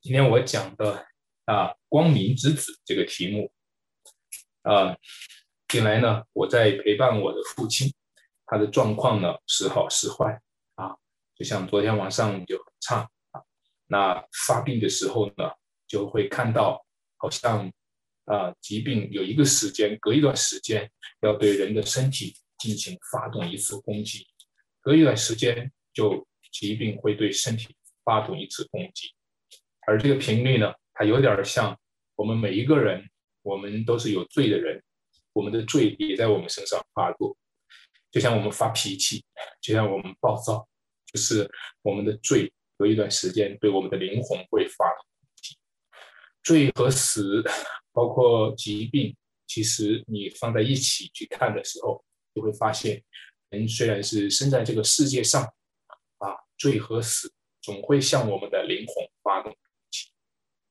今天我讲的啊，光明之子这个题目啊，近来呢，我在陪伴我的父亲，他的状况呢时好时坏啊，就像昨天晚上就很差啊，那发病的时候呢，就会看到好像啊，疾病有一个时间，隔一段时间要对人的身体进行发动一次攻击，隔一段时间就疾病会对身体发动一次攻击。而这个频率呢，它有点像我们每一个人，我们都是有罪的人，我们的罪也在我们身上发作，就像我们发脾气，就像我们暴躁，就是我们的罪有一段时间对我们的灵魂会发动罪和死，包括疾病，其实你放在一起去看的时候，就会发现，人虽然是生在这个世界上，啊，罪和死总会向我们的灵魂发动。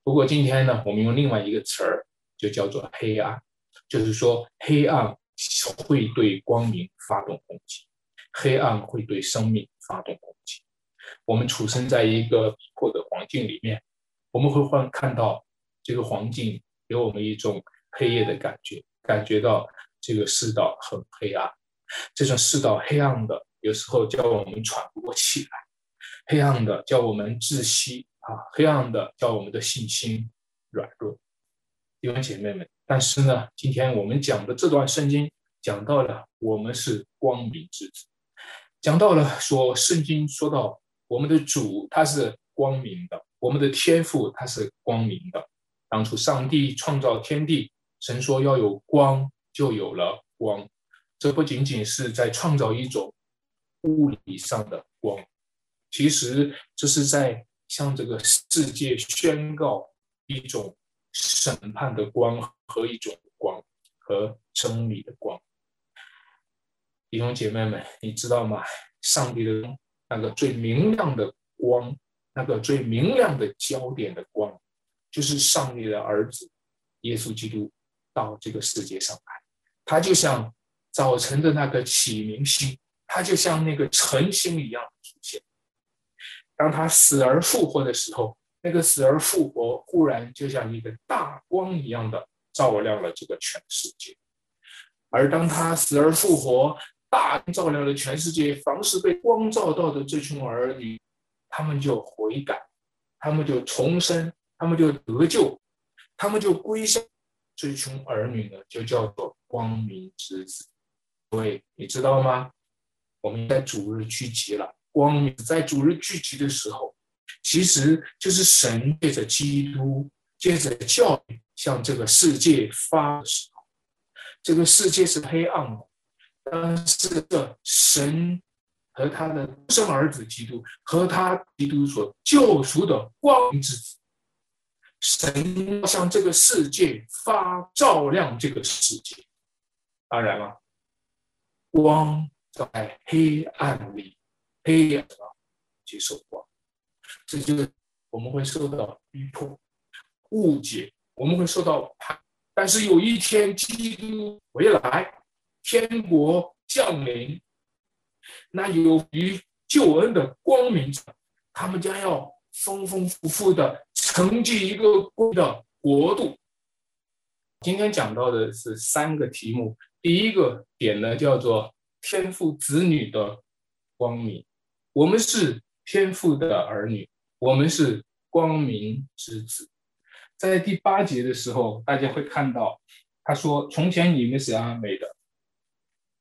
不过今天呢，我们用另外一个词儿，就叫做黑暗，就是说黑暗会对光明发动攻击，黑暗会对生命发动攻击。我们出生在一个逼迫的环境里面，我们会换看到这个环境给我们一种黑夜的感觉，感觉到这个世道很黑暗。这种世道黑暗的，有时候叫我们喘不过气来，黑暗的叫我们窒息。啊，黑暗的叫我们的信心软弱，弟兄姐妹们。但是呢，今天我们讲的这段圣经讲到了我们是光明之子，讲到了说圣经说到我们的主他是光明的，我们的天赋他是光明的。当初上帝创造天地，神说要有光，就有了光。这不仅仅是在创造一种物理上的光，其实这是在。向这个世界宣告一种审判的光和一种光和真理的光，弟兄姐妹们，你知道吗？上帝的那个最明亮的光，那个最明亮的焦点的光，就是上帝的儿子耶稣基督到这个世界上来。他就像早晨的那个启明星，他就像那个晨星一样。当他死而复活的时候，那个死而复活忽然就像一个大光一样的照亮了这个全世界。而当他死而复活，大照亮了全世界，凡是被光照到的这群儿女，他们就悔改，他们就重生，他们就得救，他们就归向这群儿女呢，就叫做光明之子。各位，你知道吗？我们在主日聚集了。光明在主日聚集的时候，其实就是神借着基督，借着教育向这个世界发的时候。这个世界是黑暗的，但是这神和他的生儿子基督和他基督所救赎的光明之子，神向这个世界发照亮这个世界。当然了，光在黑暗里。黑暗接受光，这就是我们会受到逼迫、误解，我们会受到判。但是有一天，基督回来，天国降临，那由于救恩的光明，他们将要丰丰富富的承继一个的国度。今天讲到的是三个题目，第一个点呢叫做天父子女的光明。我们是天父的儿女，我们是光明之子。在第八节的时候，大家会看到，他说：“从前你们是阿美的，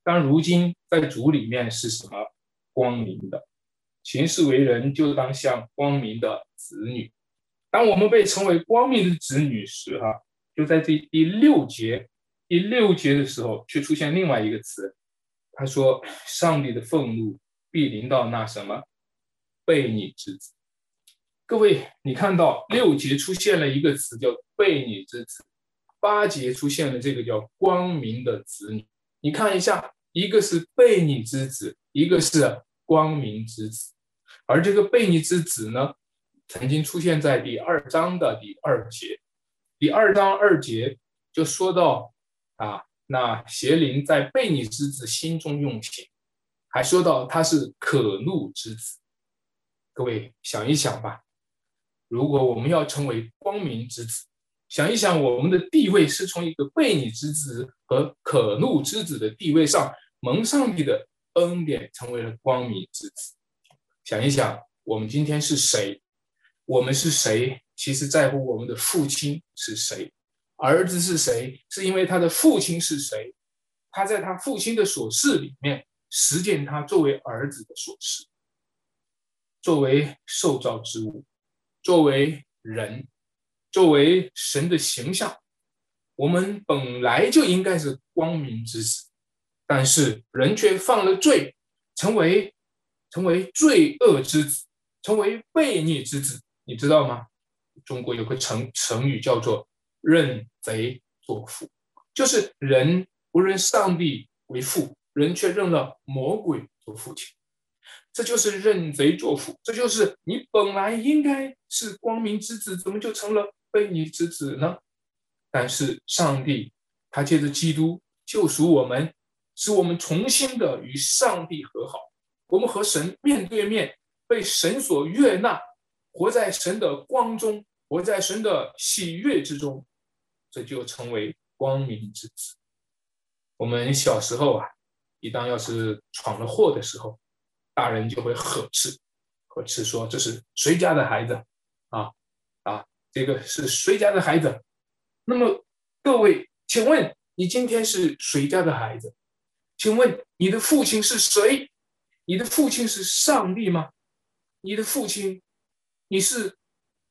但如今在主里面是什么？光明的。行事为人就当像光明的子女。当我们被称为光明的子女时，哈，就在这第六节，第六节的时候，却出现另外一个词，他说：上帝的愤怒。”必临到那什么悖逆之子。各位，你看到六节出现了一个词叫悖逆之子，八节出现了这个叫光明的子女。你看一下，一个是悖逆之子，一个是光明之子。而这个悖逆之子呢，曾经出现在第二章的第二节。第二章二节就说到啊，那邪灵在悖逆之子心中用情。还说到他是可怒之子，各位想一想吧，如果我们要成为光明之子，想一想，我们的地位是从一个悖逆之子和可怒之子的地位上蒙上帝的恩典，成为了光明之子。想一想，我们今天是谁？我们是谁？其实在乎我们的父亲是谁，儿子是谁？是因为他的父亲是谁？他在他父亲的所事里面实践他作为儿子的所事，作为受造之物，作为人。作为神的形象，我们本来就应该是光明之子，但是人却犯了罪，成为成为罪恶之子，成为悖逆之子。你知道吗？中国有个成成语叫做“认贼作父”，就是人不认上帝为父，人却认了魔鬼做父亲。这就是认贼作父，这就是你本来应该是光明之子，怎么就成了？悖逆之子呢？但是上帝他借着基督救赎我们，使我们重新的与上帝和好。我们和神面对面，被神所悦纳，活在神的光中，活在神的喜悦之中，这就成为光明之子。我们小时候啊，一当要是闯了祸的时候，大人就会呵斥，呵斥说这是谁家的孩子啊啊！这个是谁家的孩子？那么各位，请问你今天是谁家的孩子？请问你的父亲是谁？你的父亲是上帝吗？你的父亲，你是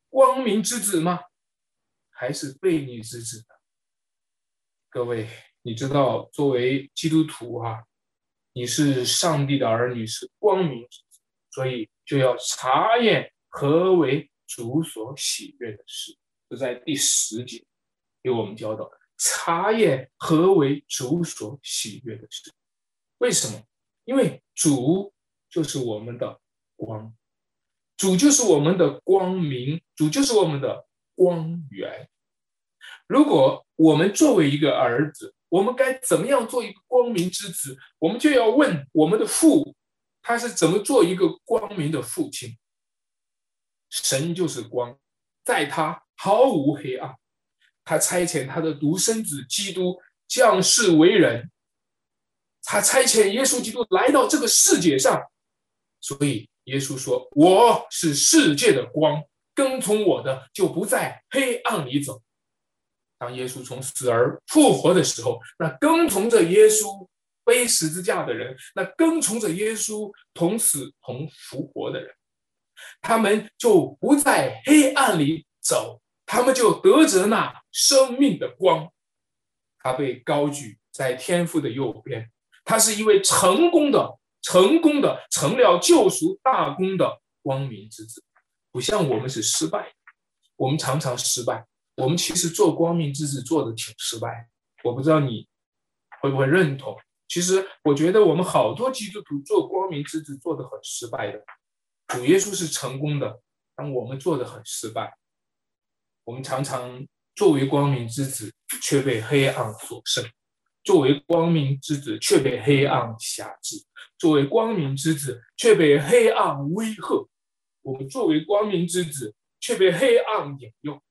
光明之子吗？还是悖逆之子呢？各位，你知道，作为基督徒啊，你是上帝的儿女，是光明之子，所以就要查验何为。主所喜悦的事，就在第十节给我们教导：查验何为主所喜悦的事。为什么？因为主就是我们的光，主就是我们的光明，主就是我们的光源。如果我们作为一个儿子，我们该怎么样做一个光明之子？我们就要问我们的父，他是怎么做一个光明的父亲？神就是光，在他毫无黑暗。他差遣他的独生子基督降世为人，他差遣耶稣基督来到这个世界上。所以耶稣说：“我是世界的光，跟从我的就不在黑暗里走。”当耶稣从死而复活的时候，那跟从着耶稣背十字架的人，那跟从着耶稣同死同复活的人。他们就不在黑暗里走，他们就得着那生命的光。他被高举在天父的右边，他是一位成功的、成功的成了救赎大功的光明之子。不像我们是失败的，我们常常失败。我们其实做光明之子做的挺失败。我不知道你会不会认同？其实我觉得我们好多基督徒做光明之子做的很失败的。主耶稣是成功的，但我们做的很失败。我们常常作为光明之子，却被黑暗所胜；作为光明之子，却被黑暗辖制；作为光明之子，却被黑暗威吓。我们作为光明之子，却被黑暗引诱。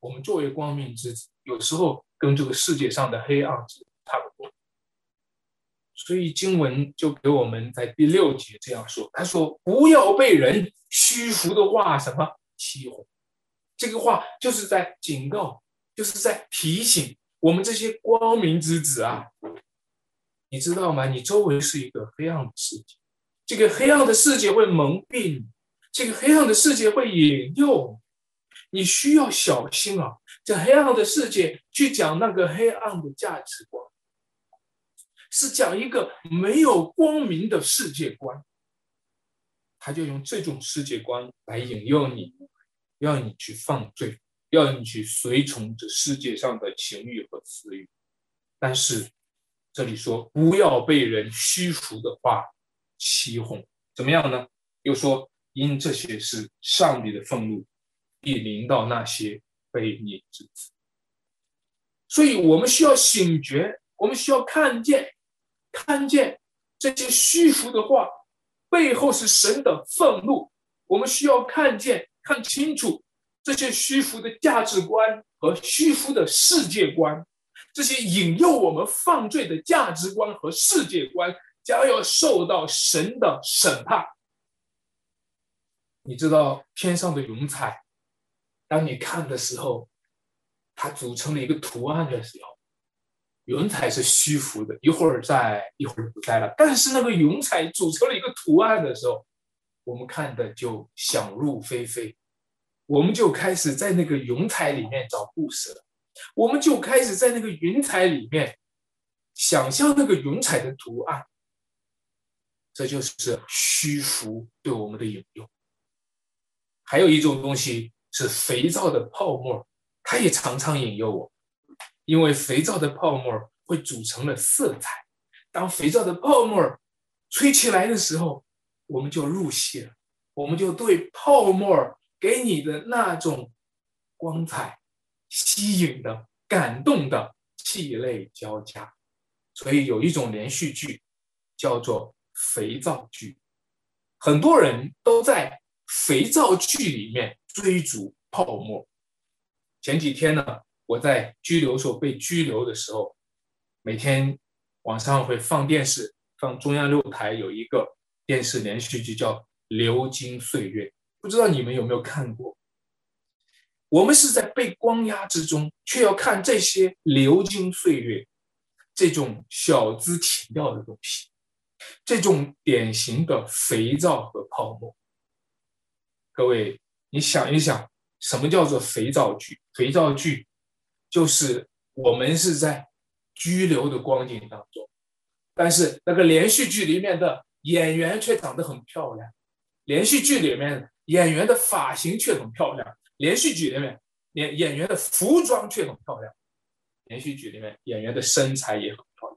我们作为光明之子，有时候跟这个世界上的黑暗差不多。所以经文就给我们在第六节这样说：“他说不要被人虚浮的话什么欺哄。”这个话就是在警告，就是在提醒我们这些光明之子啊！你知道吗？你周围是一个黑暗的世界，这个黑暗的世界会蒙蔽你，这个黑暗的世界会引诱你，需要小心啊！在黑暗的世界去讲那个黑暗的价值观。是讲一个没有光明的世界观，他就用这种世界观来引诱你，要你去犯罪，要你去随从这世界上的情欲和私欲。但是这里说不要被人虚浮的话欺哄，怎么样呢？又说因这些是上帝的愤怒，必临到那些悖逆之子。所以我们需要醒觉，我们需要看见。看见这些虚浮的话背后是神的愤怒，我们需要看见、看清楚这些虚浮的价值观和虚浮的世界观，这些引诱我们犯罪的价值观和世界观，将要受到神的审判。你知道天上的云彩，当你看的时候，它组成了一个图案的时候，云彩是虚浮的，一会儿在，一会儿不在了。但是那个云彩组成了一个图案的时候，我们看的就想入非非。我们就开始在那个云彩里面找故事了，我们就开始在那个云彩里面想象那个云彩的图案，这就是虚浮对我们的引诱。还有一种东西是肥皂的泡沫，它也常常引诱我，因为肥皂的泡沫会组成了色彩，当肥皂的泡沫吹起来的时候，我们就入戏了，我们就对泡沫。给你的那种光彩、吸引的、感动的，气泪交加。所以有一种连续剧叫做肥皂剧，很多人都在肥皂剧里面追逐泡沫。前几天呢，我在拘留所被拘留的时候，每天晚上会放电视，放中央六台有一个电视连续剧叫《流金岁月》。不知道你们有没有看过？我们是在被关押之中，却要看这些流金岁月，这种小资情调的东西，这种典型的肥皂和泡沫。各位，你想一想，什么叫做肥皂剧？肥皂剧就是我们是在拘留的光景当中，但是那个连续剧里面的演员却长得很漂亮，连续剧里面。演员的发型却很漂亮，连续剧里面演演员的服装却很漂亮，连续剧里面演员的身材也很漂亮。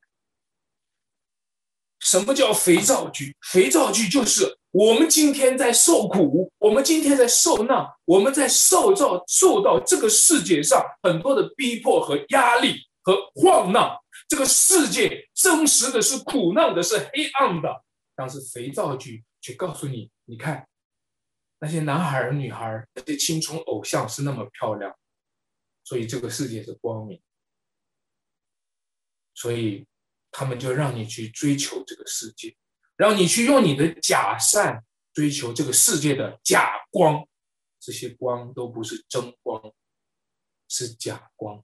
什么叫肥皂剧？肥皂剧就是我们今天在受苦，我们今天在受难，我们在受到受到这个世界上很多的逼迫和压力和晃荡。这个世界真实的是苦难的，是黑暗的，但是肥皂剧却告诉你，你看。那些男孩儿、女孩儿，那些青春偶像是那么漂亮，所以这个世界是光明。所以他们就让你去追求这个世界，让你去用你的假善追求这个世界的假光。这些光都不是真光，是假光。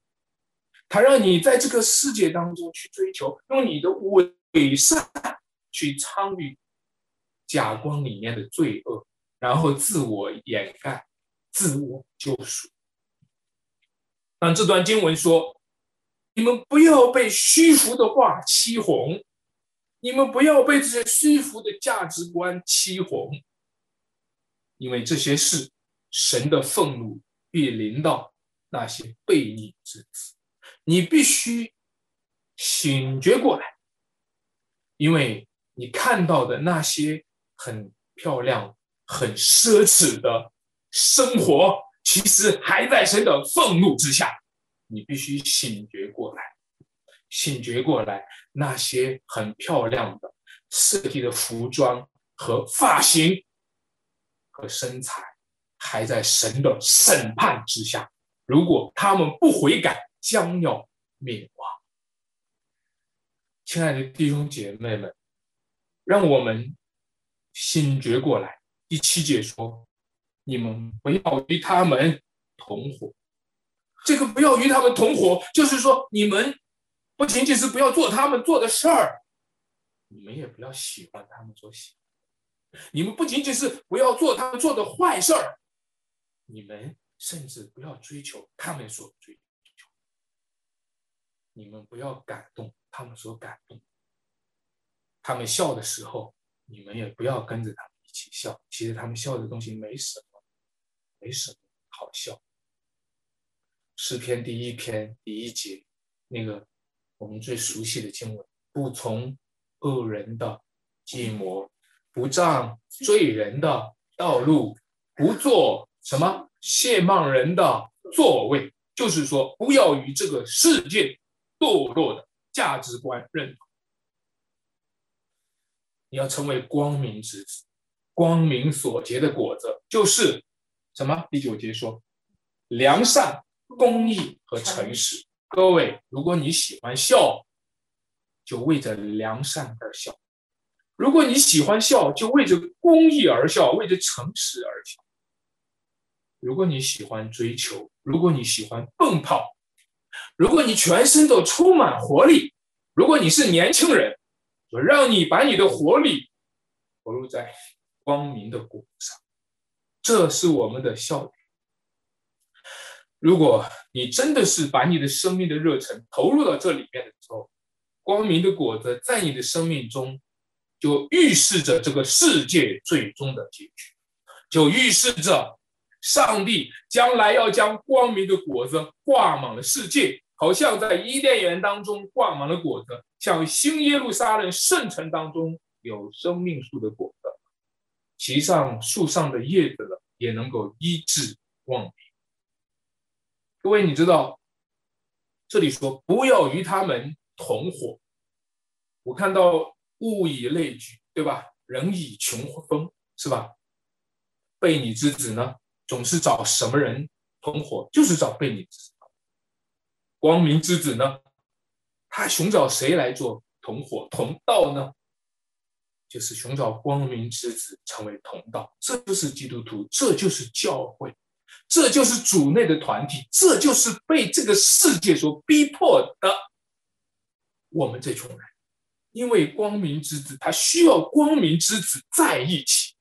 他让你在这个世界当中去追求，用你的伪善去参与假光里面的罪恶。然后自我掩盖，自我救赎。但这段经文说：“你们不要被虚浮的话欺哄，你们不要被这些虚浮的价值观欺哄，因为这些事，神的愤怒必临到那些悖逆之子。你必须醒觉过来，因为你看到的那些很漂亮。”很奢侈的生活，其实还在神的愤怒之下。你必须醒觉过来，醒觉过来，那些很漂亮的设计的服装和发型和身材，还在神的审判之下。如果他们不悔改，将要灭亡。亲爱的弟兄姐妹们，让我们醒觉过来。第七节说：“你们不要与他们同伙。这个不要与他们同伙，就是说，你们不仅仅是不要做他们做的事儿，你们也不要喜欢他们做喜。你们不仅仅是不要做他们做的坏事儿，你们甚至不要追求他们所追求。你们不要感动他们所感动。他们笑的时候，你们也不要跟着他们。”一起笑，其实他们笑的东西没什么，没什么好笑。诗篇第一篇第一节，那个我们最熟悉的经文：不从恶人的计谋，不仗罪人的道路，不做什么亵慢人的座位。就是说，不要与这个世界堕落的价值观认同。你要成为光明之子。光明所结的果子就是什么？第九节说，良善、公义和诚实。各位，如果你喜欢笑，就为着良善而笑；如果你喜欢笑，就为着公益而笑，为着诚实而笑。如果你喜欢追求，如果你喜欢奔跑，如果你全身都充满活力，如果你是年轻人，我让你把你的活力投入在光明的果上，这是我们的笑点。如果你真的是把你的生命的热忱投入到这里面的时候，光明的果子在你的生命中，就预示着这个世界最终的结局，就预示着上帝将来要将光明的果子挂满了世界，好像在伊甸园当中挂满了果子，像新耶路撒冷圣城当中有生命树的果子，其上树上的叶子了也能够医治光明。各位，你知道这里说不要与他们同伙。我看到物以类聚，对吧？人以群分，是吧？悖逆之子呢，总是找什么人同伙？就是找悖逆之子。光明之子呢，他寻找谁来做同伙同道呢？就是寻找光明之子成为同道。这就是基督徒，这就是教会。这就是主内的团体，这就是被这个世界所逼迫的我们这群人。因为光明之子，他需要光明之子在一起，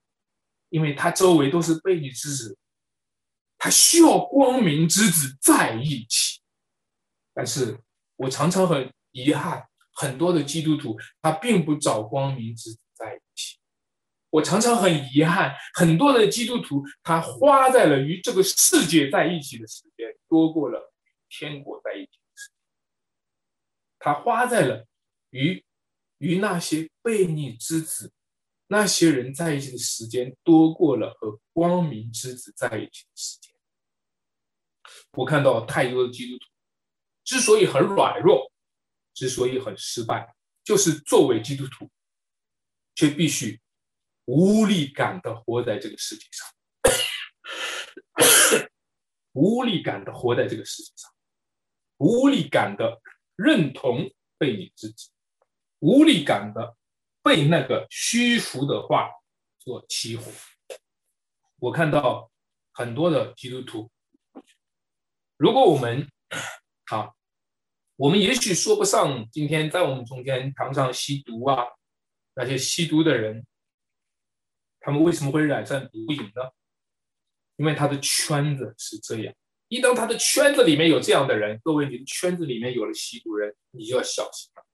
因为他周围都是悖逆之子，他需要光明之子在一起。但是我常常很遗憾，很多的基督徒他并不找光明之子。我常常很遗憾，很多的基督徒他花在了与这个世界在一起的时间，多过了天国在一起的时间。他花在了与与那些悖逆之子、那些人在一起的时间，多过了和光明之子在一起的时间。我看到太多的基督徒之所以很软弱，之所以很失败，就是作为基督徒，却必须。无力感的 活在这个世界上，无力感的活在这个世界上，无力感的认同被你自己，无力感的被那个虚浮的话所欺负。我看到很多的基督徒，如果我们 啊，我们也许说不上今天在我们中间堂上吸毒啊，那些吸毒的人。他们为什么会染上毒瘾呢？因为他的圈子是这样。一当他的圈子里面有这样的人，各位，你的圈子里面有了吸毒人，你就要小心了，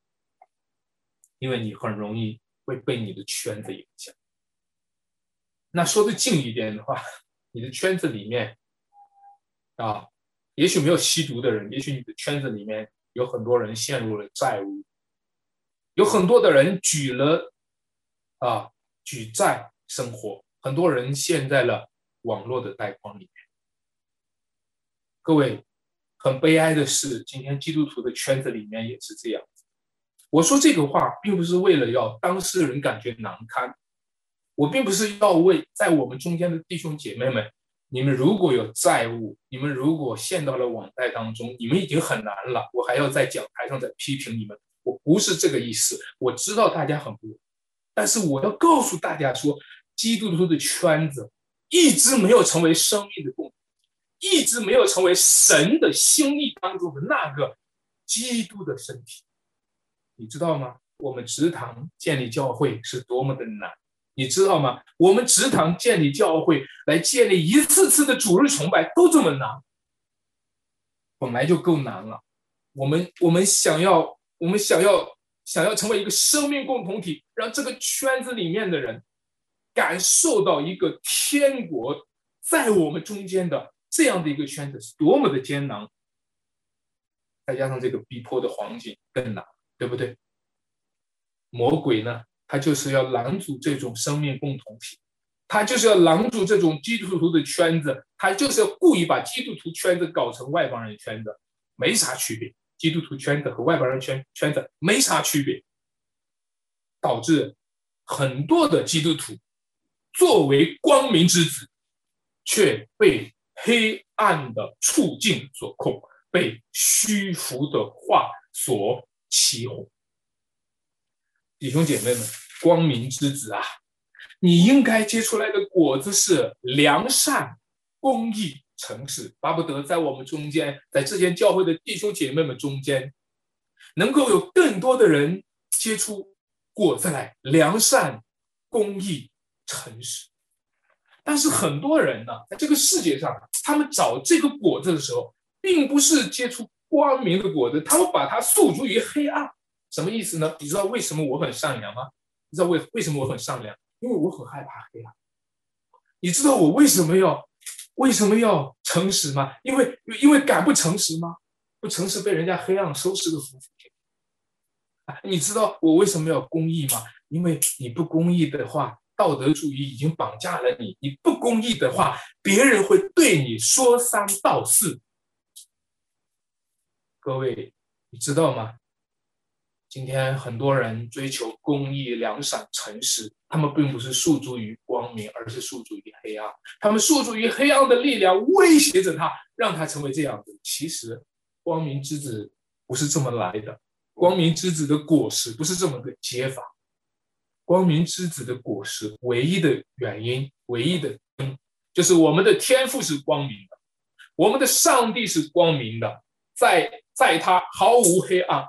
因为你很容易会被你的圈子影响。那说的近一点的话，你的圈子里面啊，也许没有吸毒的人，也许你的圈子里面有很多人陷入了债务，有很多的人举了啊举债。生活，很多人陷在了网络的贷款里面。各位，很悲哀的是，今天基督徒的圈子里面也是这样。我说这个话，并不是为了要当事人感觉难堪，我并不是要为在我们中间的弟兄姐妹们，你们如果有债务，你们如果陷到了网贷当中，你们已经很难了，我还要在讲台上再批评你们，我不是这个意思。我知道大家很不容。但是我要告诉大家说，基督徒的圈子一直没有成为生命的共，一直没有成为神的心意当中的那个基督的身体。你知道吗？我们职堂建立教会是多么的难，你知道吗？我们职堂建立教会来建立一次次的主日崇拜都这么难，本来就够难了。我们我们想要我们想要。想要成为一个生命共同体，让这个圈子里面的人感受到一个天国在我们中间的这样的一个圈子是多么的艰难，再加上这个逼迫的环境更难，对不对？魔鬼呢，他就是要拦阻这种生命共同体，他就是要拦阻这种基督徒的圈子，他就是要故意把基督徒圈子搞成外邦人圈子，没啥区别。基督徒圈子和外邦人圈圈子没啥区别，导致很多的基督徒作为光明之子，却被黑暗的处境所控，被虚浮的话所欺哄。弟兄姐妹们，光明之子啊，你应该结出来的果子是良善、公义、诚实，巴不得在我们中间，在这间教会的弟兄姐妹们中间，能够有更多的人结出果子来，良善、公义、诚实。但是很多人呢，在这个世界上，他们找这个果子的时候，并不是结出光明的果子，他们把它诉诸于黑暗。什么意思呢？你知道为什么我很善良吗？你知道为为什么我很善良？因为我很害怕黑暗。你知道我为什么要为什么要诚实吗？因为因为敢不诚实吗？不诚实被人家黑暗收拾的服服帖帖。你知道我为什么要公义吗？因为你不公义的话，道德主义已经绑架了你。你不公义的话，别人会对你说三道四。各位，你知道吗？今天很多人追求公义、良善、诚实，他们并不是诉诸于光明，而是诉诸于黑暗。他们诉诸于黑暗的力量，威胁着他，让他成为这样子。其实，光明之子不是这么来的，光明之子的果实不是这么个结法。光明之子的果实，唯一的原因，唯一的根，就是我们的天赋是光明的，我们的上帝是光明的，在在他毫无黑暗，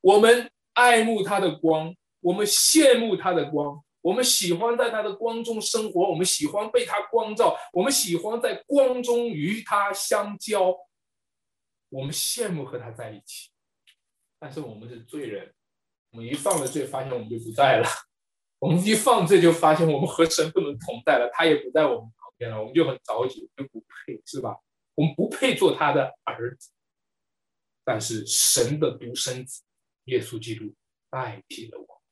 我们。爱慕他的光，我们羡慕他的光，我们喜欢在他的光中生活，我们喜欢被他光照，我们喜欢在光中与他相交，我们羡慕和他在一起。但是我们是罪人，我们一犯了罪，发现我们就不在了；我们一犯罪，就发现我们和神不能同在了，他也不在我们旁边了，我们就很着急，就不配，是吧？我们不配做他的儿子。但是神的独生子。耶稣基督代替了我，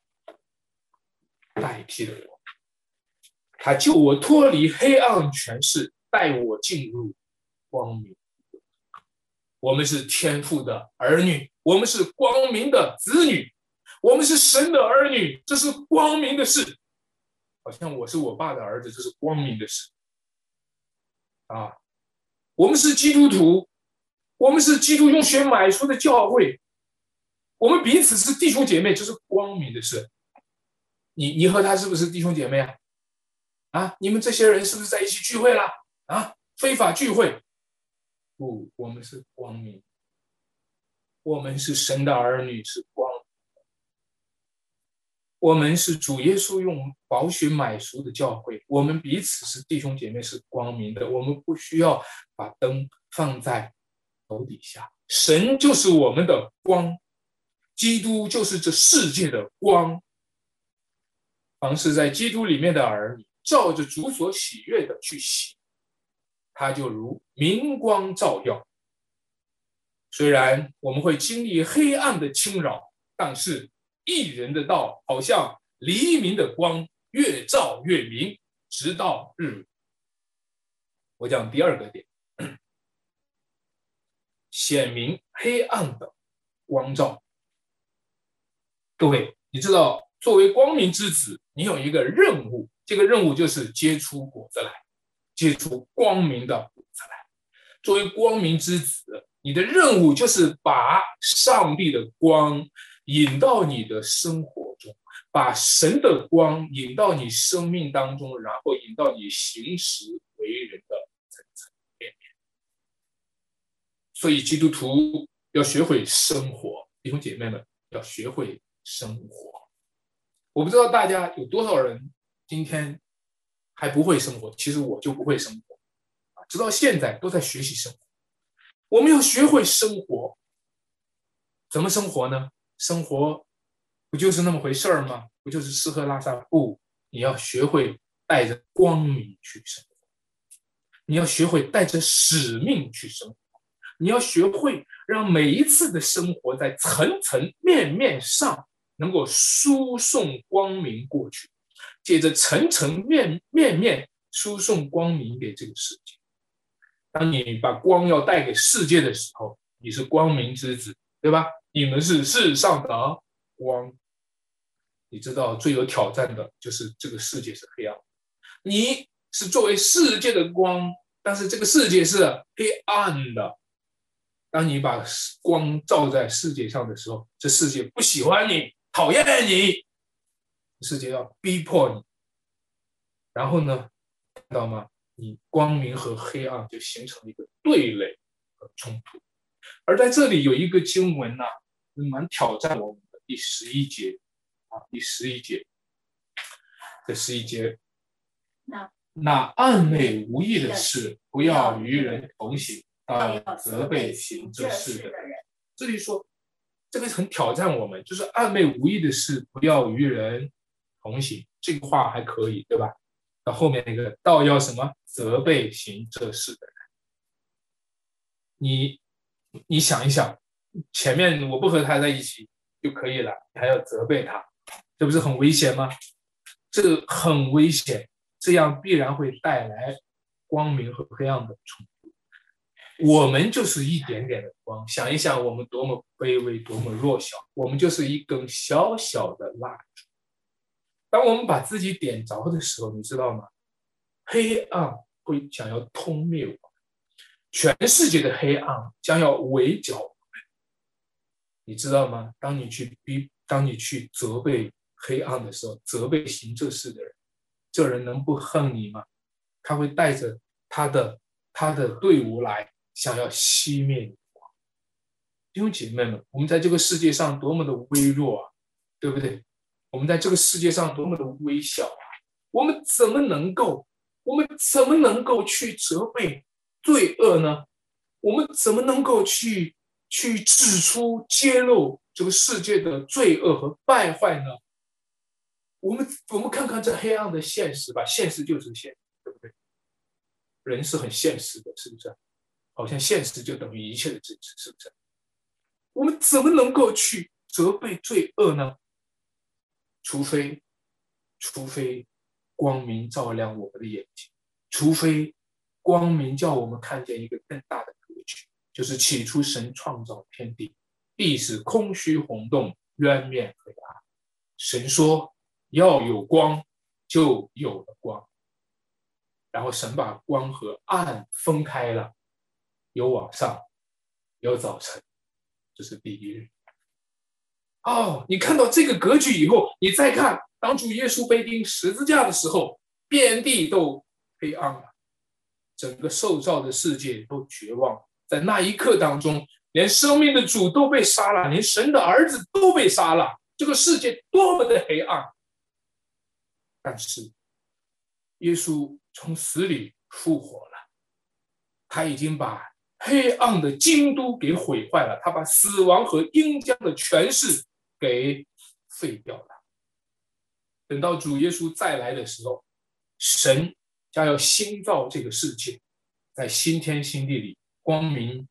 代替了我，他救我脱离黑暗权势，带我进入光明。我们是天父的儿女，我们是光明的子女，我们是神的儿女，这是光明的事。好像我是我爸的儿子，这是光明的事。啊，我们是基督徒，我们是基督用血买出的教会。我们彼此是弟兄姐妹，这是光明的事。你你和他是不是弟兄姐妹啊？啊，你们这些人是不是在一起聚会了？啊，非法聚会？不，我们是光明。我们是神的儿女，是光。我们是主耶稣用宝血买赎的教会。我们彼此是弟兄姐妹，是光明的。我们不需要把灯放在楼底下，神就是我们的光。基督就是这世界的光。凡是在基督里面的儿女，照着主所喜悦的去行，他就如明光照耀。虽然我们会经历黑暗的侵扰，但是一人的道好像黎明的光，越照越明，直到日。我讲第二个点，显明黑暗的光照。各位，你知道，作为光明之子，你有一个任务，这个任务就是结出果子来，结出光明的果子来。作为光明之子，你的任务就是把上帝的光引到你的生活中，把神的光引到你生命当中，然后引到你行使为人的层层面面。所以，基督徒要学会生活，弟兄姐妹们要学会。生活，我不知道大家有多少人今天还不会生活。其实我就不会生活，直到现在都在学习生活。我们要学会生活，怎么生活呢？生活不就是那么回事儿吗？不就是吃喝拉撒？不，你要学会带着光明去生活，你要学会带着使命去生活，你要学会让每一次的生活在层层面面上。能够输送光明过去，借着层层面面面输送光明给这个世界。当你把光要带给世界的时候，你是光明之子，对吧？你们是世上的光。你知道最有挑战的就是这个世界是黑暗，你是作为世界的光，但是这个世界是黑暗的。当你把光照在世界上的时候，这世界不喜欢你，讨厌你，世界要逼迫你。然后呢，看到吗？你光明和黑暗就形成了一个对垒和冲突。而在这里有一个经文呢，蛮挑战我们的第十一节啊，第十一节，这十一节，那那暗昧无益的事，不要与人同行，啊责备行这事的人。这里说，这个很挑战我们，就是暧昧无意的事，不要与人同行。这个话还可以，对吧？到后面那个，道要什么？责备行这事的人。你。你想一想，前面我不和他在一起就可以了，你还要责备他，这不是很危险吗？这很危险，这样必然会带来光明和黑暗的冲突。我们就是一点点的光，想一想我们多么卑微，多么弱小，我们就是一根小小的蜡烛。当我们把自己点着的时候，你知道吗？黑暗会想要吞灭我们。全世界的黑暗将要围剿我们，你知道吗？当你去逼，当你去责备黑暗的时候，责备行这事的人，这人能不恨你吗？他会带着他的他的队伍来，想要熄灭你。弟兄姐妹们，我们在这个世界上多么的微弱啊，对不对？我们在这个世界上多么的微小啊！我们怎么能够，我们怎么能够去责备？罪恶呢？我们怎么能够去去指出、揭露这个世界的罪恶和败坏呢？我们我们看看这黑暗的现实吧，现实就是现实，对不对？人是很现实的，是不是？好像现实就等于一切的真实，是不是？我们怎么能够去责备罪恶呢？除非，除非光明照亮我们的眼睛，除非。光明叫我们看见一个更大的格局，就是起初神创造天地，地是空虚红洞，渊面黑暗。神说要有光，就有了光。然后神把光和暗分开了，有晚上，有早晨，这是第一日。哦，你看到这个格局以后，你再看当初耶稣被钉十字架的时候，遍地都黑暗了。整个受造的世界都绝望，在那一刻当中，连生命的主都被杀了，连神的儿子都被杀了。这个世界多么的黑暗！但是，耶稣从死里复活了，他已经把黑暗的京都给毁坏了，他把死亡和阴间的权势给废掉了。等到主耶稣再来的时候，神。将要新造这个世界，在新天新地里，光明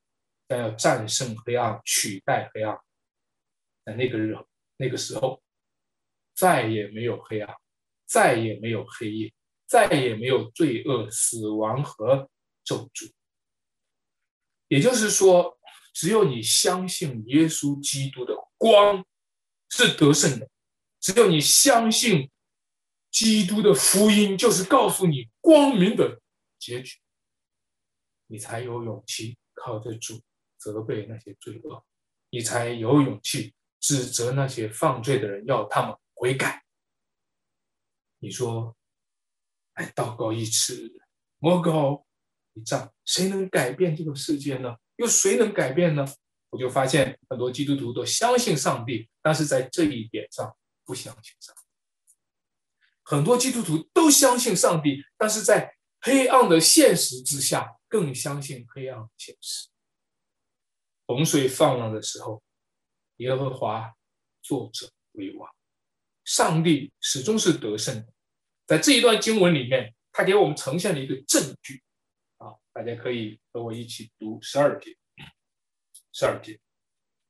将要战胜黑暗，取代黑暗。在那个日那个时候，再也没有黑暗，再也没有黑夜，再也没有罪恶、死亡和咒诅。也就是说，只有你相信耶稣基督的光是得胜的，只有你相信。基督的福音就是告诉你光明的结局，你才有勇气靠着主责备那些罪恶，你才有勇气指责那些犯罪的人，要他们悔改。你说，哎，祷告一尺，魔高一丈，谁能改变这个世界呢？又谁能改变呢？我就发现很多基督徒都相信上帝，但是在这一点上不相信上帝。很多基督徒都相信上帝，但是在黑暗的现实之下，更相信黑暗的现实。洪水泛滥的时候，耶和华作者为王，上帝始终是得胜的。在这一段经文里面，他给我们呈现了一个证据。大家可以和我一起读十二节，十二节。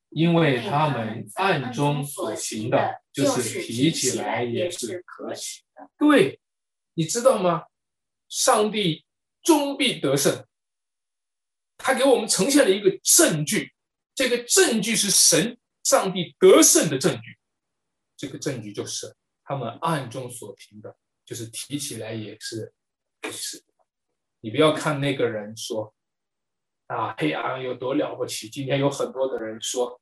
因为他们暗中所行的，就是提起来也是可喜的。对，你知道吗？上帝终必得胜。他给我们呈现了一个证据，这个证据是神、上帝得胜的证据。这个证据就是他们暗中所行的，就是提起来也是是。你不要看那个人说啊，黑暗有多了不起。今天有很多的人说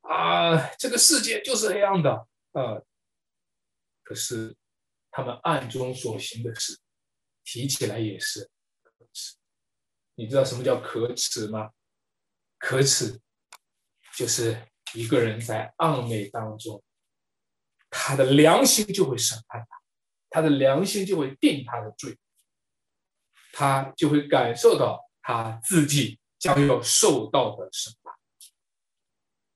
啊，这个世界就是黑暗的，呃，可是他们暗中所行的事，提起来也是可耻。你知道什么叫可耻吗？可耻就是一个人在暗昧当中，他的良心就会审判他，他的良心就会定他的罪。他就会感受到他自己将要受到的审判。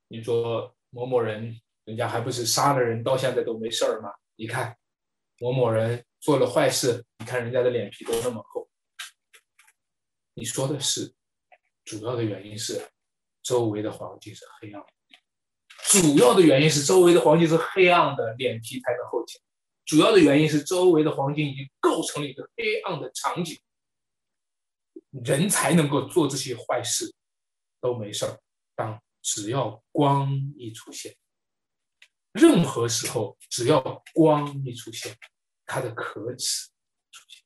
你说某某人，人家还不是杀了人，到现在都没事儿吗？你看某某人做了坏事，你看人家的脸皮都那么厚。你说的是，主要的原因是周围的环境是黑暗的，主要的原因是周围的环境是黑暗的，脸皮才能厚起来。主要的原因是周围的环境已经构成了一个黑暗的场景。人才能够做这些坏事，都没事儿。当只要光一出现，任何时候只要光一出现，它的可耻出现。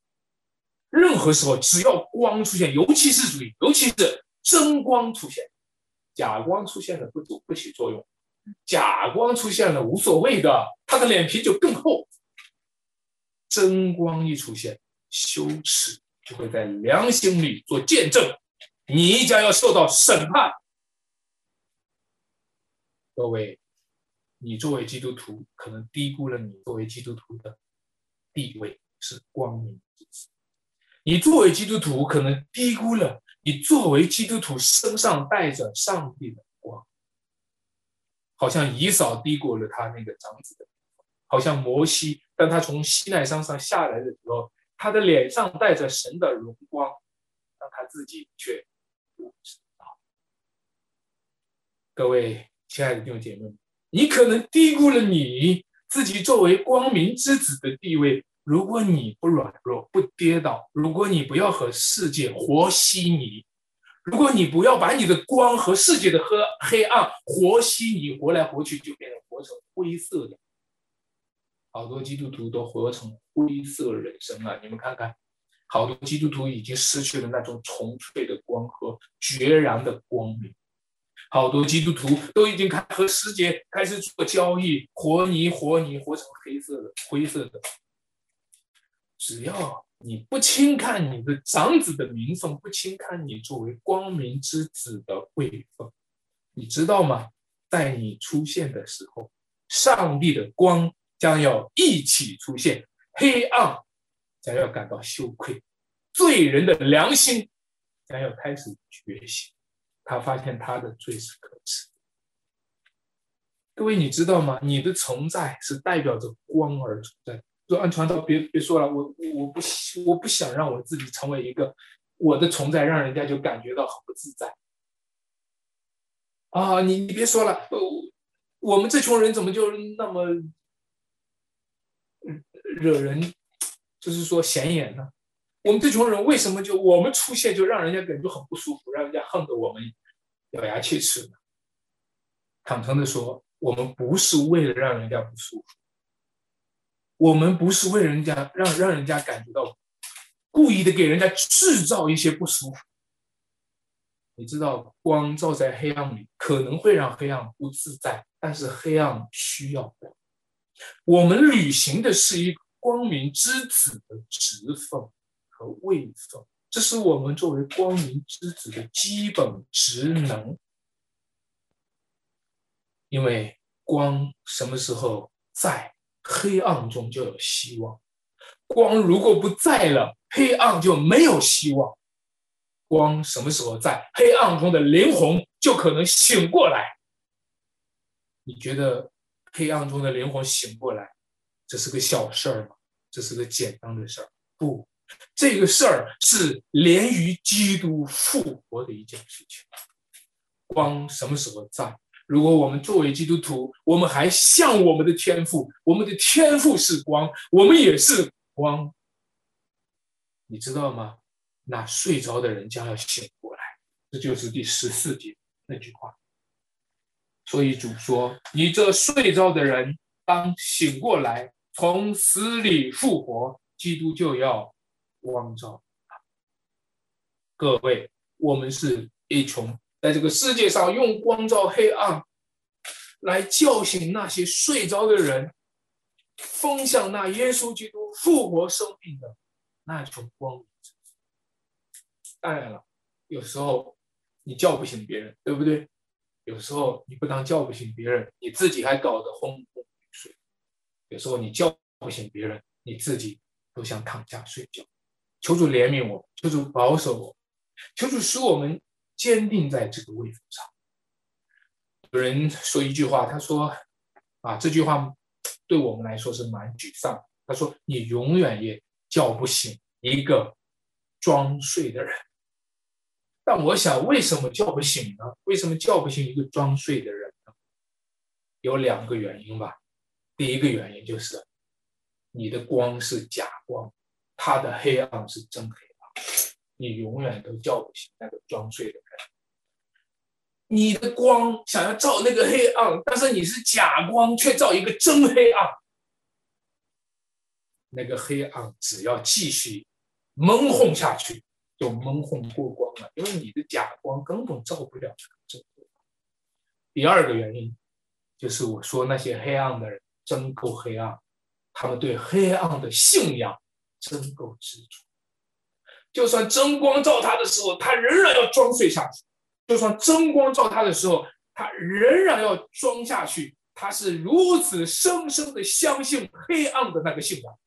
任何时候只要光出现，尤其是注意，尤其是真光出现，假光出现了不不不起作用，假光出现了无所谓的，他的脸皮就更厚。真光一出现，羞耻。会在良心里做见证，你将要受到审判。各位，你作为基督徒，可能低估了你作为基督徒的地位是光明之子；你作为基督徒，可能低估了你作为基督徒身上带着上帝的光。好像以扫低估了他那个长子的，好像摩西当他从西奈山上下来的时候。他的脸上带着神的荣光，但他自己却不知道。各位亲爱的弟兄姐妹，你可能低估了你自己作为光明之子的地位。如果你不软弱、不跌倒，如果你不要和世界活稀泥，如果你不要把你的光和世界的黑黑暗活稀泥，活来活去就变成活成灰色的。好多基督徒都活成灰色人生了，你们看看，好多基督徒已经失去了那种纯粹的光和决然的光明，好多基督徒都已经开和世界开始做交易，活泥活泥，活成黑色的、灰色的。只要你不轻看你的长子的名分，不轻看你作为光明之子的位分，你知道吗？在你出现的时候，上帝的光。将要一起出现，黑暗将要感到羞愧，罪人的良心将要开始觉醒。他发现他的罪是可耻。各位，你知道吗？你的存在是代表着光而存在。说安传道，别别说了，我我不我不想让我自己成为一个我的存在，让人家就感觉到很不自在。啊，你你别说了，我们这群人怎么就那么？惹人，就是说显眼呢。我们这群人为什么就我们出现就让人家感觉很不舒服，让人家恨得我们咬牙切齿呢？坦诚的说，我们不是为了让人家不舒服，我们不是为人家让让人家感觉到故意的给人家制造一些不舒服。你知道，光照在黑暗里可能会让黑暗不自在，但是黑暗需要光。我们履行的是一个光明之子的职分和位分，这是我们作为光明之子的基本职能。因为光什么时候在，黑暗中就有希望；光如果不在了，黑暗就没有希望。光什么时候在，黑暗中的灵魂就可能醒过来。你觉得？黑暗中的灵魂醒过来，这是个小事儿吗？这是个简单的事儿？不，这个事儿是连于基督复活的一件事情。光什么时候在？如果我们作为基督徒，我们还像我们的天赋，我们的天赋是光，我们也是光。你知道吗？那睡着的人将要醒过来，这就是第十四节那句话。所以主说：“你这睡着的人，当醒过来，从死里复活，基督就要光照。各位，我们是一群在这个世界上用光照黑暗，来叫醒那些睡着的人，分享那耶稣基督复活生命的那种光。当然了，有时候你叫不醒别人，对不对？有时候你不当叫不醒别人，你自己还搞得昏昏欲睡。有时候你叫不醒别人，你自己都想躺下睡觉。求主怜悯我，求主保守我，求主使我们坚定在这个位置上。有人说一句话，他说：“啊，这句话对我们来说是蛮沮丧。”他说：“你永远也叫不醒一个装睡的人。”但我想，为什么叫不醒呢？为什么叫不醒一个装睡的人呢？有两个原因吧。第一个原因就是，你的光是假光，他的黑暗是真黑暗，你永远都叫不醒那个装睡的人。你的光想要照那个黑暗，但是你是假光，却照一个真黑暗，那个黑暗只要继续蒙混下去。就蒙混过关了，因为你的假光根本照不了真光。第二个原因就是我说那些黑暗的人真够黑暗，他们对黑暗的信仰真够执着。就算真光照他的时候，他仍然要装睡下去；就算真光照他的时候，他仍然要装下去。他是如此深深的相信黑暗的那个信仰。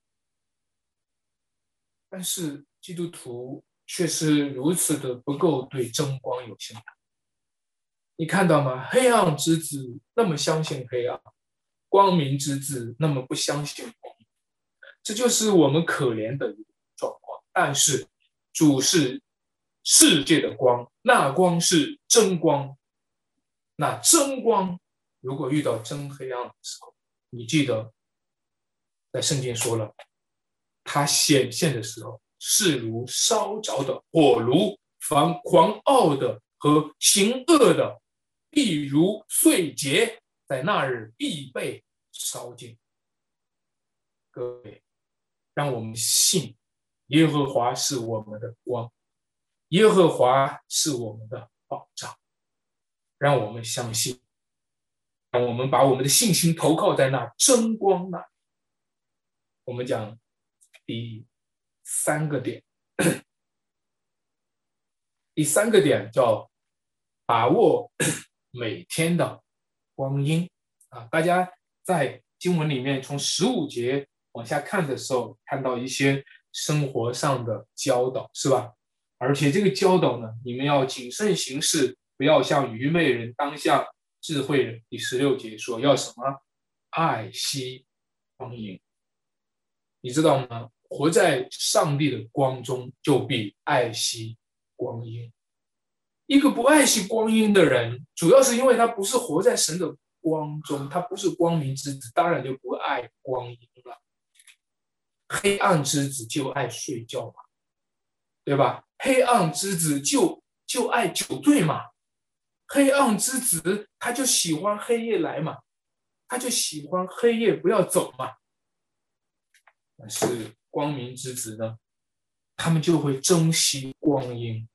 但是基督徒。却是如此的不够对真光有信仰，你看到吗？黑暗之子那么相信黑暗，光明之子那么不相信光明，这就是我们可怜的一个状况。但是主是世界的光，那光是真光，那真光如果遇到真黑暗的时候，你记得在圣经说了，它显现的时候。势如烧着的火炉，凡狂傲的和行恶的，必如碎秸，在那日必被烧尽。各位，让我们信耶和华是我们的光，耶和华是我们的保障。让我们相信，让我们把我们的信心投靠在那真光那。我们讲第一。三个点，第三个点叫把握每天的光阴啊！大家在经文里面从十五节往下看的时候，看到一些生活上的教导，是吧？而且这个教导呢，你们要谨慎行事，不要像愚昧人，当像智慧人。第十六节说要什么？爱惜光阴，你知道吗？活在上帝的光中，就必爱惜光阴。一个不爱惜光阴的人，主要是因为他不是活在神的光中，他不是光明之子，当然就不爱光阴了。黑暗之子就爱睡觉嘛，对吧？黑暗之子就就爱酒醉嘛，黑暗之子他就喜欢黑夜来嘛，他就喜欢黑夜不要走嘛。但是。光明之子呢，他们就会珍惜光阴，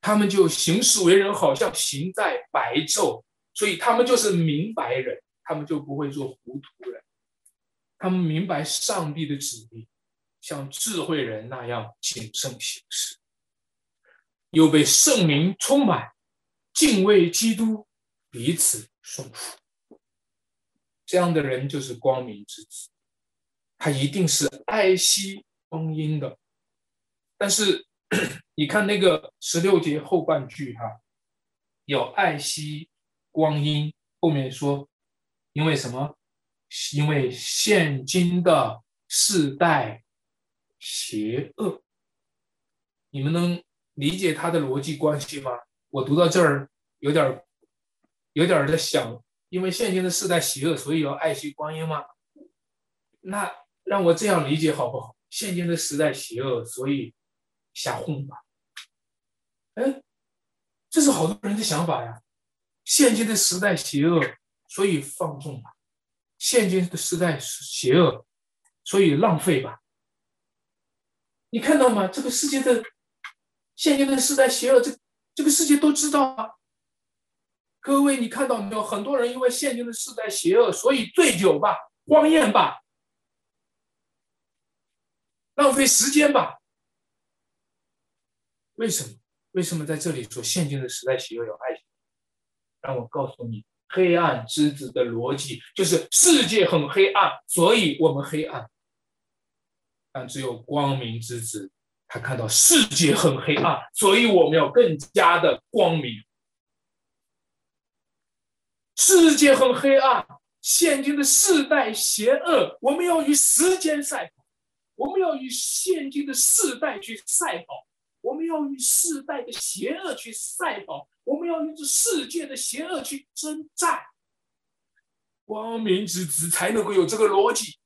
他们就行事为人好像行在白昼，所以他们就是明白人，他们就不会做糊涂人，他们明白上帝的旨意，像智慧人那样谨慎行事，又被圣灵充满，敬畏基督，彼此顺服，这样的人就是光明之子。他一定是爱惜光阴的，但是你看那个十六节后半句哈，有爱惜光阴，后面说，因为什么？因为现今的世代邪恶。你们能理解他的逻辑关系吗？我读到这儿有点有点在想，因为现今的世代邪恶，所以要爱惜光阴吗？那？让我这样理解好不好？现今的时代邪恶，所以瞎混吧。哎，这是好多人的想法呀。现今的时代邪恶，所以放纵吧。现今的时代邪恶，所以浪费吧。你看到吗？这个世界的现今的时代邪恶，这这个世界都知道啊。各位，你看到没有？很多人因为现今的时代邪恶，所以醉酒吧、荒宴吧、浪费时间吧。为什么？为什么在这里说现今的时代邪恶有爱情？让我告诉你，黑暗之子的逻辑就是世界很黑暗，所以我们黑暗。但只有光明之子，他看到世界很黑暗，所以我们要更加的光明。世界很黑暗，现今的世代邪恶，我们要与时间赛跑，我们要与现今的世代去赛跑。我们要与世代的邪恶去赛跑，我们要与这世界的邪恶去征战。光明之子才能够有这个逻辑。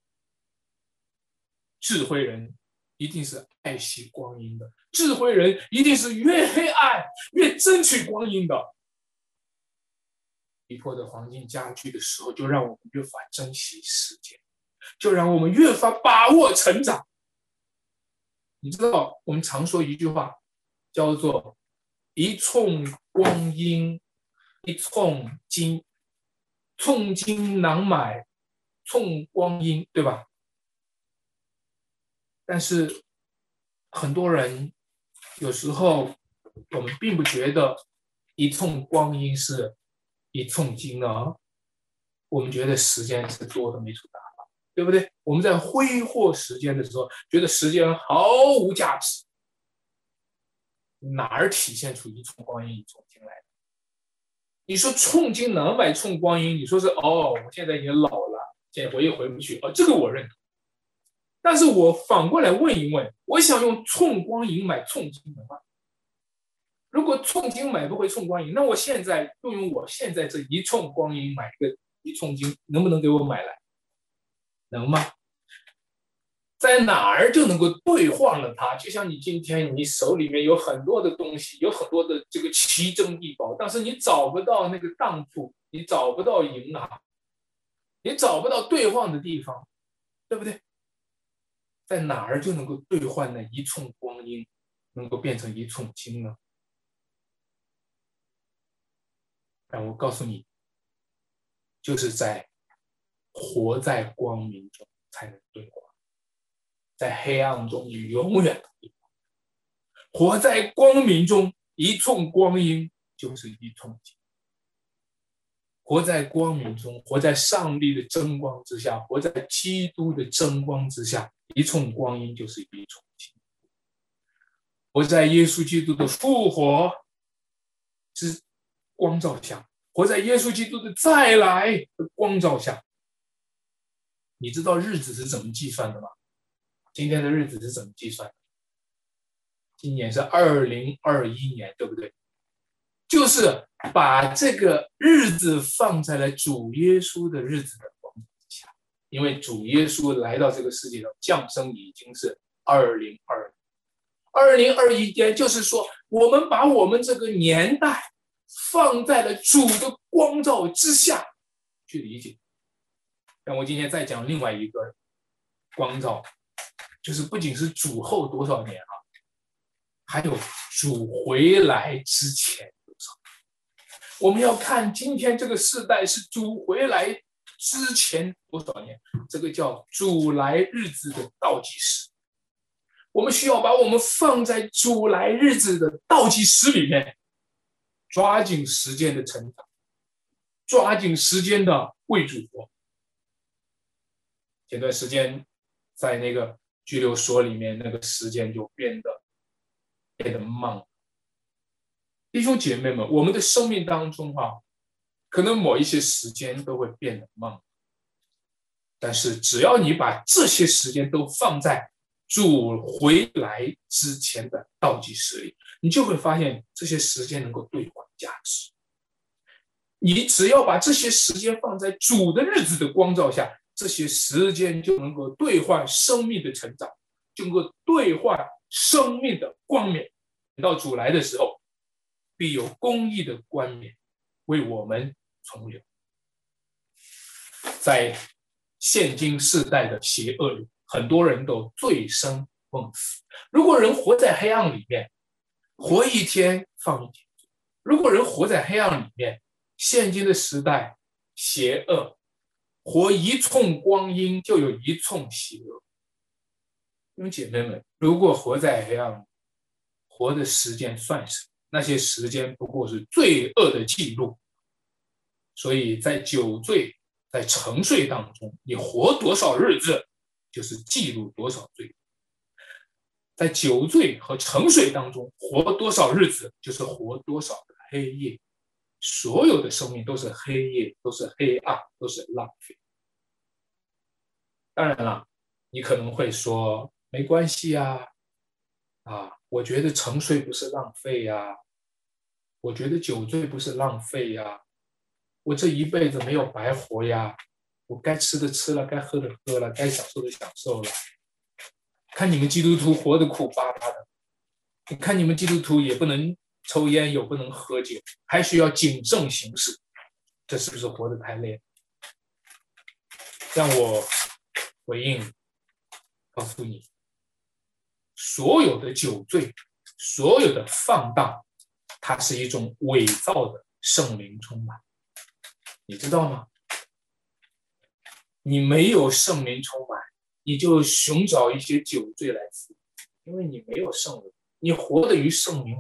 智慧人一定是爱惜光阴的，智慧人一定是越黑暗越争取光阴的。逼迫的黄金家具的时候，就让我们越发珍惜时间，就让我们越发把握成长。你知道，我们常说一句话，叫做“一寸光阴一寸金，寸金难买寸光阴”，对吧？但是很多人有时候，我们并不觉得一寸光阴是一寸金啊，我们觉得时间是多的没处打。对不对？我们在挥霍时间的时候，觉得时间毫无价值，哪儿体现出一寸光阴一寸金来你说寸金难买寸光阴，你说是哦，我现在已经老了，现在回也回不去哦，这个我认同。但是我反过来问一问，我想用寸光阴买寸金的话，如果寸金买不回寸光阴，那我现在就用我现在这一寸光阴买个一寸金，能不能给我买来？能吗？在哪儿就能够兑换了它？就像你今天你手里面有很多的东西，有很多的这个奇珍异宝，但是你找不到那个当铺，你找不到银行，你找不到兑换的地方，对不对？在哪儿就能够兑换那一寸光阴，能够变成一寸金呢？让我告诉你，就是在。活在光明中才能对话，在黑暗中你永远对话。活在光明中，一寸光阴就是一寸金。活在光明中，活在上帝的真光之下，活在基督的真光之下，一寸光阴就是一寸金。活在耶稣基督的复活之光照下，活在耶稣基督的再来的光照下。你知道日子是怎么计算的吗？今天的日子是怎么计算的？今年是二零二一年，对不对？就是把这个日子放在了主耶稣的日子的光之下，因为主耶稣来到这个世界上降生已经是二零二二零二一年，就是说我们把我们这个年代放在了主的光照之下去理解。那我今天再讲另外一个光照，就是不仅是主后多少年啊，还有主回来之前多少。我们要看今天这个时代是主回来之前多少年，这个叫主来日子的倒计时。我们需要把我们放在主来日子的倒计时里面，抓紧时间的成长，抓紧时间的为主活。前段时间，在那个拘留所里面，那个时间就变得变得慢。弟兄姐妹们，我们的生命当中哈，可能某一些时间都会变得慢，但是只要你把这些时间都放在主回来之前的倒计时里，你就会发现这些时间能够兑换价值。你只要把这些时间放在主的日子的光照下。这些时间就能够兑换生命的成长，就能够兑换生命的光冕。等到主来的时候，必有公义的冠冕为我们存留。在现今世代的邪恶里，很多人都醉生梦死。如果人活在黑暗里面，活一天放一天。如果人活在黑暗里面，现今的时代邪恶，活一寸光阴就有一寸邪恶。弟兄姐妹们，如果活在黑暗，活的时间算什么？那些时间不过是罪恶的记录。所以在酒醉、在沉睡当中，你活多少日子，就是记录多少罪。在酒醉和沉睡当中活多少日子，就是活多少。黑夜，所有的生命都是黑夜，都是黑暗，都是浪费。当然了，你可能会说没关系呀，啊，我觉得沉睡不是浪费呀，我觉得酒醉不是浪费呀，我这一辈子没有白活呀，我该吃的吃了，该喝的喝了，该享受的享受了。看你们基督徒活得苦巴巴的，你看你们基督徒也不能。抽烟又不能喝酒，还需要谨慎行事，这是不是活得太累？让我回应，告诉你，所有的酒醉，所有的放荡，它是一种伪造的圣灵充满，你知道吗？你没有圣灵充满，你就寻找一些酒醉来服，因为你没有圣灵，你活得与圣灵。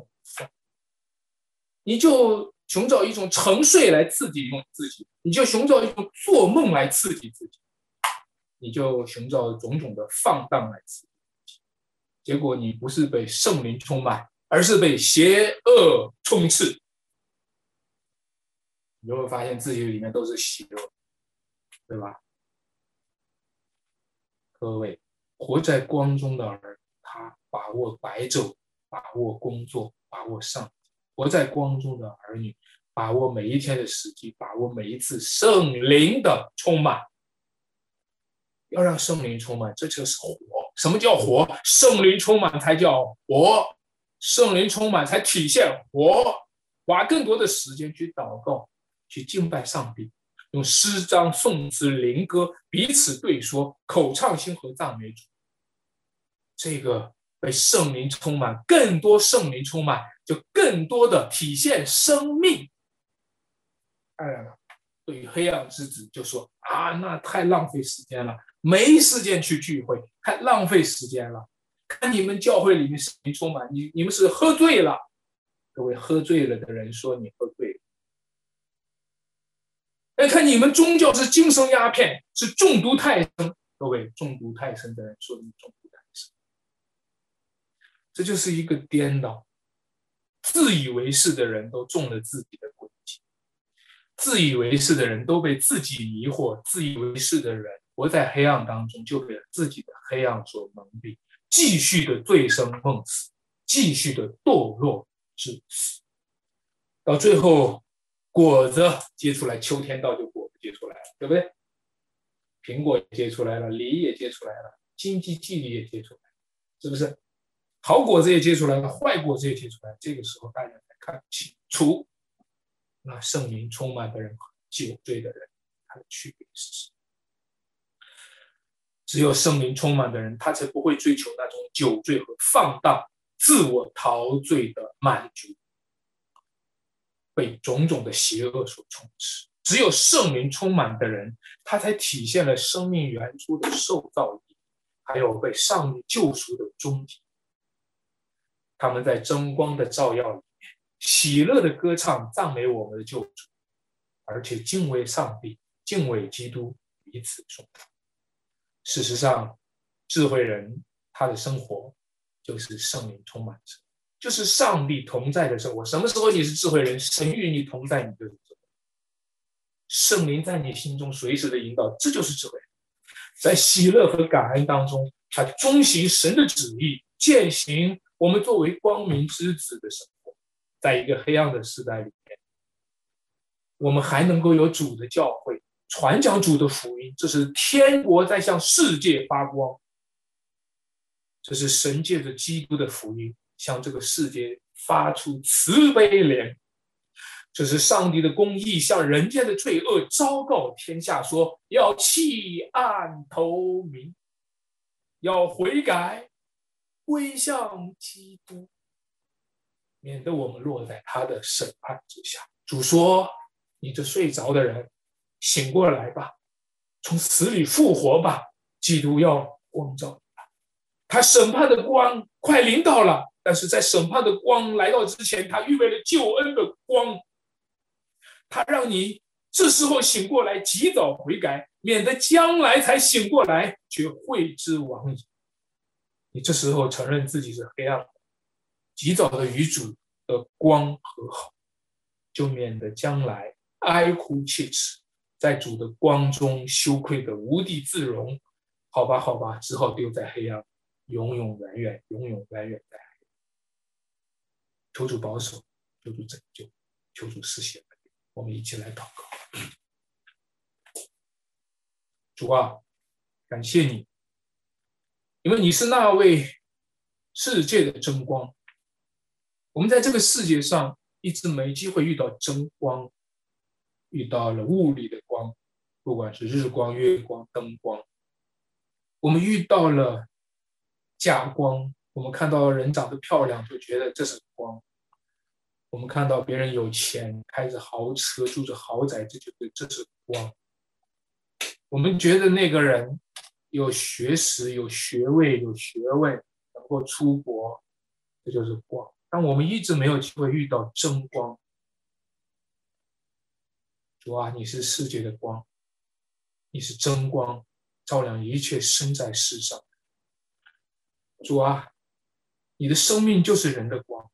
你就寻找一种沉睡来刺激用自己，你就寻找一种做梦来刺激自己，你就寻找种种的放荡来刺激自己，结果你不是被圣灵充满，而是被邪恶充斥。你就会发现自己里面都是邪恶，对吧？各位，活在光中的儿，他把握白昼，把握工作，把握上。活在光中的儿女，把握每一天的时机，把握每一次圣灵的充满，要让圣灵充满，这就是活。什么叫活？圣灵充满才叫活，圣灵充满才体现活。花更多的时间去祷告，去敬拜上帝，用诗章、颂词、灵歌彼此对说，口唱心和赞美主。这个被圣灵充满，更多圣灵充满。就更多的体现生命。当然了，对于黑暗之子，就说啊，那太浪费时间了，没时间去聚会，太浪费时间了。看你们教会里面谁充满，你你们是喝醉了。各位喝醉了的人说你喝醉了。哎，看你们宗教是精神鸦片，是中毒太深。各位中毒太深的人说你中毒太深，这就是一个颠倒。自以为是的人都中了自己的诡计，自以为是的人都被自己迷惑，自以为是的人活在黑暗当中，就被自己的黑暗所蒙蔽，继续的醉生梦死，继续的堕落至死，到最后果子结出来，秋天到就果子结出来了，对不对？苹果也结出来了，梨也结出来了，经济纪律也结出来了，是不是？好果子也结出来了，坏果子也结出来。这个时候，大家才看清楚，那圣灵充满的人和酒醉的人，他的区别是什么？只有圣灵充满的人，他才不会追求那种酒醉和放荡、自我陶醉的满足，被种种的邪恶所充斥。只有圣灵充满的人，他才体现了生命原初的受造意，还有被上帝救赎的终极。他们在争光的照耀里面，喜乐的歌唱，赞美我们的救主，而且敬畏上帝，敬畏基督，彼此颂赞。事实上，智慧人他的生活就是圣灵充满着，就是上帝同在的生活。什么时候你是智慧人？神与你同在，你就是智慧。圣灵在你心中随时的引导，这就是智慧。在喜乐和感恩当中，他遵行神的旨意，践行。我们作为光明之子的生活，在一个黑暗的时代里面，我们还能够有主的教会传讲主的福音，这是天国在向世界发光，这是神借着基督的福音向这个世界发出慈悲怜，这是上帝的公义向人间的罪恶昭告天下，说要弃暗投明，要悔改。归向基督，免得我们落在他的审判之下。主说：“你这睡着的人，醒过来吧，从死里复活吧。基督要光照你，他审判的光快临到了。但是在审判的光来到之前，他预备了救恩的光，他让你这时候醒过来，及早悔改，免得将来才醒过来却悔之晚矣。你这时候承认自己是黑暗，及早的与主的光和好。”就免得将来哀哭切齿，在主的光中羞愧的无地自容。好吧，好吧，只好丢在黑暗，永永远远，永永远远在。求主保守，求主拯救，求主施显。我们一起来祷告。主啊，感谢你，因为你是那位世界的真光。我们在这个世界上。一直没机会遇到真光，遇到了物理的光，不管是日光、月光、灯光，我们遇到了假光。我们看到人长得漂亮，就觉得这是光；我们看到别人有钱，开着豪车，住着豪宅，这就这是光。我们觉得那个人有学识、有学位、有学问，能够出国，这就是光。但我们一直没有机会遇到真光，主啊，你是世界的光，你是真光，照亮一切生在世上。主啊，你的生命就是人的光。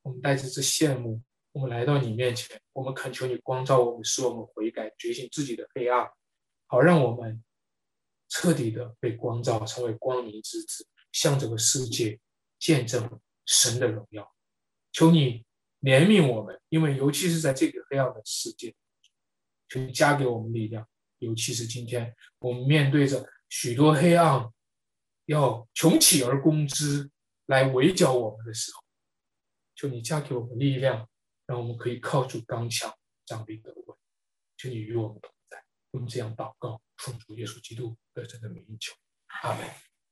我们带着这羡慕，我们来到你面前，我们恳求你光照我们，使我们悔改，觉醒自己的黑暗，好让我们彻底的被光照，成为光明之子，向这个世界见证。神的荣耀，求你怜悯我们，因为尤其是在这个黑暗的世界，求你加给我们力量。尤其是今天我们面对着许多黑暗，要穷起而攻之来围剿我们的时候，求你加给我们力量，让我们可以靠住刚强，站立得稳。求你与我们同在，我们这样祷告，奉主耶稣基督得胜的名求，阿门。